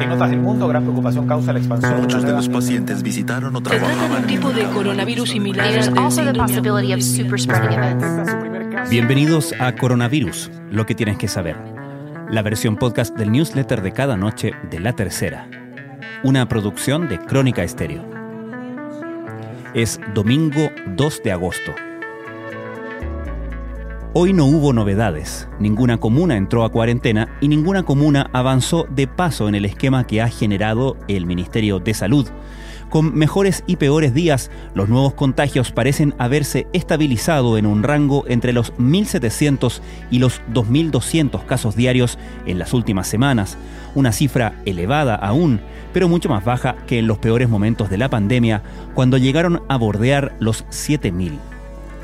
En otras del mundo, gran preocupación causa la expansión. Muchos de los pacientes visitaron o trabajaban un tipo de coronavirus similar. Bienvenidos a Coronavirus, lo que tienes que saber. La versión podcast del newsletter de cada noche de La Tercera. Una producción de Crónica Estéreo. Es domingo 2 de agosto. Hoy no hubo novedades. Ninguna comuna entró a cuarentena y ninguna comuna avanzó de paso en el esquema que ha generado el Ministerio de Salud. Con mejores y peores días, los nuevos contagios parecen haberse estabilizado en un rango entre los 1.700 y los 2.200 casos diarios en las últimas semanas, una cifra elevada aún, pero mucho más baja que en los peores momentos de la pandemia, cuando llegaron a bordear los 7.000.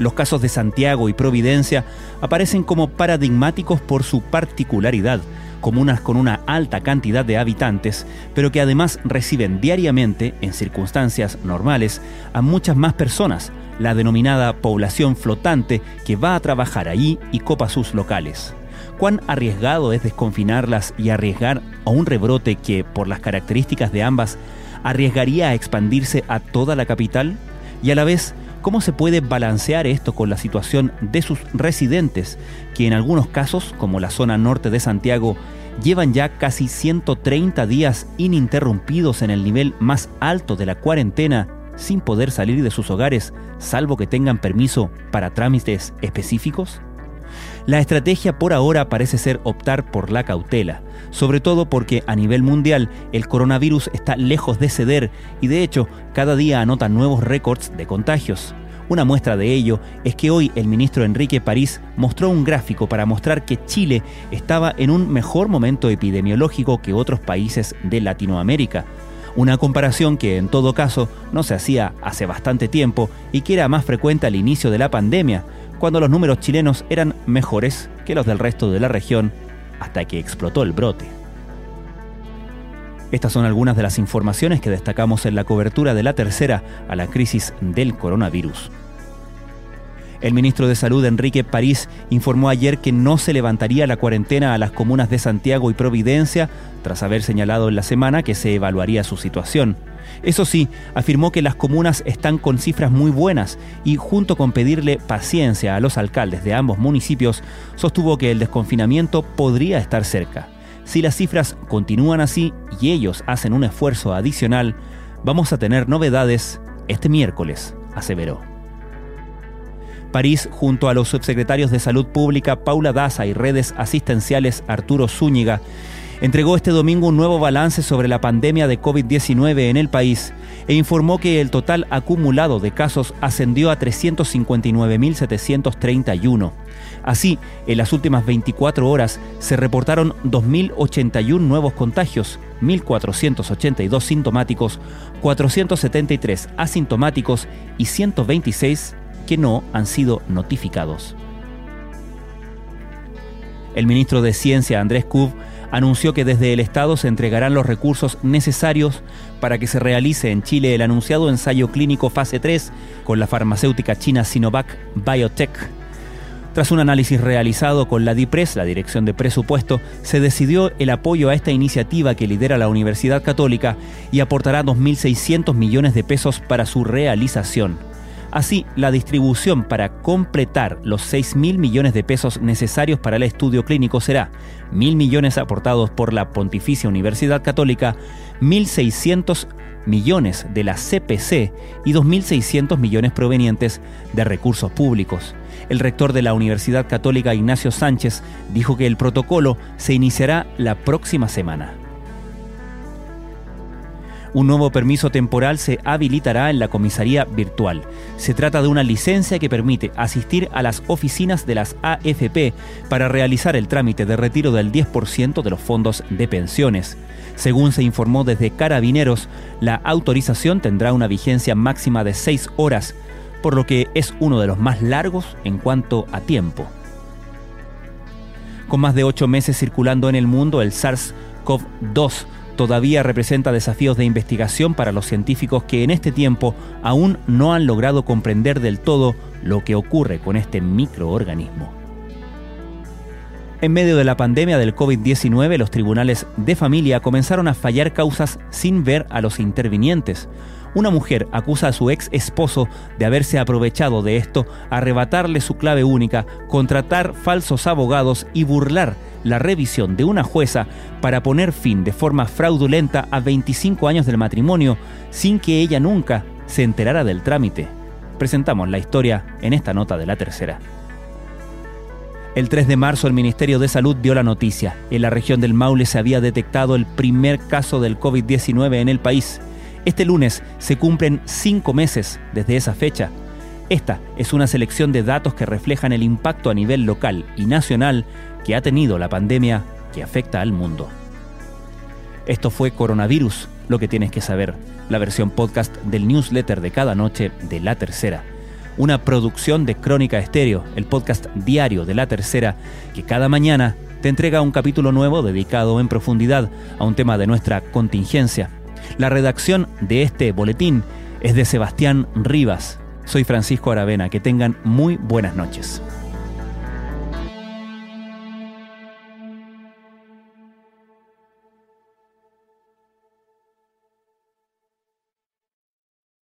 Los casos de Santiago y Providencia aparecen como paradigmáticos por su particularidad, comunas con una alta cantidad de habitantes, pero que además reciben diariamente, en circunstancias normales, a muchas más personas, la denominada población flotante que va a trabajar allí y copa sus locales. ¿Cuán arriesgado es desconfinarlas y arriesgar a un rebrote que, por las características de ambas, arriesgaría a expandirse a toda la capital? Y a la vez, ¿Cómo se puede balancear esto con la situación de sus residentes, que en algunos casos, como la zona norte de Santiago, llevan ya casi 130 días ininterrumpidos en el nivel más alto de la cuarentena, sin poder salir de sus hogares, salvo que tengan permiso para trámites específicos? La estrategia por ahora parece ser optar por la cautela, sobre todo porque a nivel mundial el coronavirus está lejos de ceder y de hecho cada día anota nuevos récords de contagios. Una muestra de ello es que hoy el ministro Enrique París mostró un gráfico para mostrar que Chile estaba en un mejor momento epidemiológico que otros países de Latinoamérica. Una comparación que en todo caso no se hacía hace bastante tiempo y que era más frecuente al inicio de la pandemia, cuando los números chilenos eran mejores que los del resto de la región hasta que explotó el brote. Estas son algunas de las informaciones que destacamos en la cobertura de la tercera a la crisis del coronavirus. El ministro de Salud, Enrique París, informó ayer que no se levantaría la cuarentena a las comunas de Santiago y Providencia, tras haber señalado en la semana que se evaluaría su situación. Eso sí, afirmó que las comunas están con cifras muy buenas y junto con pedirle paciencia a los alcaldes de ambos municipios, sostuvo que el desconfinamiento podría estar cerca. Si las cifras continúan así y ellos hacen un esfuerzo adicional, vamos a tener novedades este miércoles, aseveró. París, junto a los subsecretarios de Salud Pública Paula Daza y redes asistenciales Arturo Zúñiga, entregó este domingo un nuevo balance sobre la pandemia de COVID-19 en el país e informó que el total acumulado de casos ascendió a 359.731. Así, en las últimas 24 horas se reportaron 2.081 nuevos contagios, 1.482 sintomáticos, 473 asintomáticos y 126 que no han sido notificados. El ministro de Ciencia, Andrés Kub, anunció que desde el Estado se entregarán los recursos necesarios para que se realice en Chile el anunciado ensayo clínico fase 3 con la farmacéutica china Sinovac Biotech. Tras un análisis realizado con la DIPRES, la Dirección de Presupuesto, se decidió el apoyo a esta iniciativa que lidera la Universidad Católica y aportará 2.600 millones de pesos para su realización. Así, la distribución para completar los 6.000 millones de pesos necesarios para el estudio clínico será 1.000 millones aportados por la Pontificia Universidad Católica, 1.600 millones de la CPC y 2.600 millones provenientes de recursos públicos. El rector de la Universidad Católica, Ignacio Sánchez, dijo que el protocolo se iniciará la próxima semana. Un nuevo permiso temporal se habilitará en la comisaría virtual. Se trata de una licencia que permite asistir a las oficinas de las AFP para realizar el trámite de retiro del 10% de los fondos de pensiones. Según se informó desde Carabineros, la autorización tendrá una vigencia máxima de 6 horas, por lo que es uno de los más largos en cuanto a tiempo. Con más de 8 meses circulando en el mundo, el SARS-CoV-2 todavía representa desafíos de investigación para los científicos que en este tiempo aún no han logrado comprender del todo lo que ocurre con este microorganismo. En medio de la pandemia del COVID-19, los tribunales de familia comenzaron a fallar causas sin ver a los intervinientes. Una mujer acusa a su ex esposo de haberse aprovechado de esto, arrebatarle su clave única, contratar falsos abogados y burlar la revisión de una jueza para poner fin de forma fraudulenta a 25 años del matrimonio sin que ella nunca se enterara del trámite. Presentamos la historia en esta nota de la tercera. El 3 de marzo el Ministerio de Salud dio la noticia. En la región del Maule se había detectado el primer caso del COVID-19 en el país. Este lunes se cumplen cinco meses desde esa fecha. Esta es una selección de datos que reflejan el impacto a nivel local y nacional que ha tenido la pandemia que afecta al mundo. Esto fue Coronavirus, lo que tienes que saber, la versión podcast del newsletter de cada noche de La Tercera una producción de Crónica Estéreo, el podcast diario de La Tercera, que cada mañana te entrega un capítulo nuevo dedicado en profundidad a un tema de nuestra contingencia. La redacción de este boletín es de Sebastián Rivas. Soy Francisco Aravena. Que tengan muy buenas noches.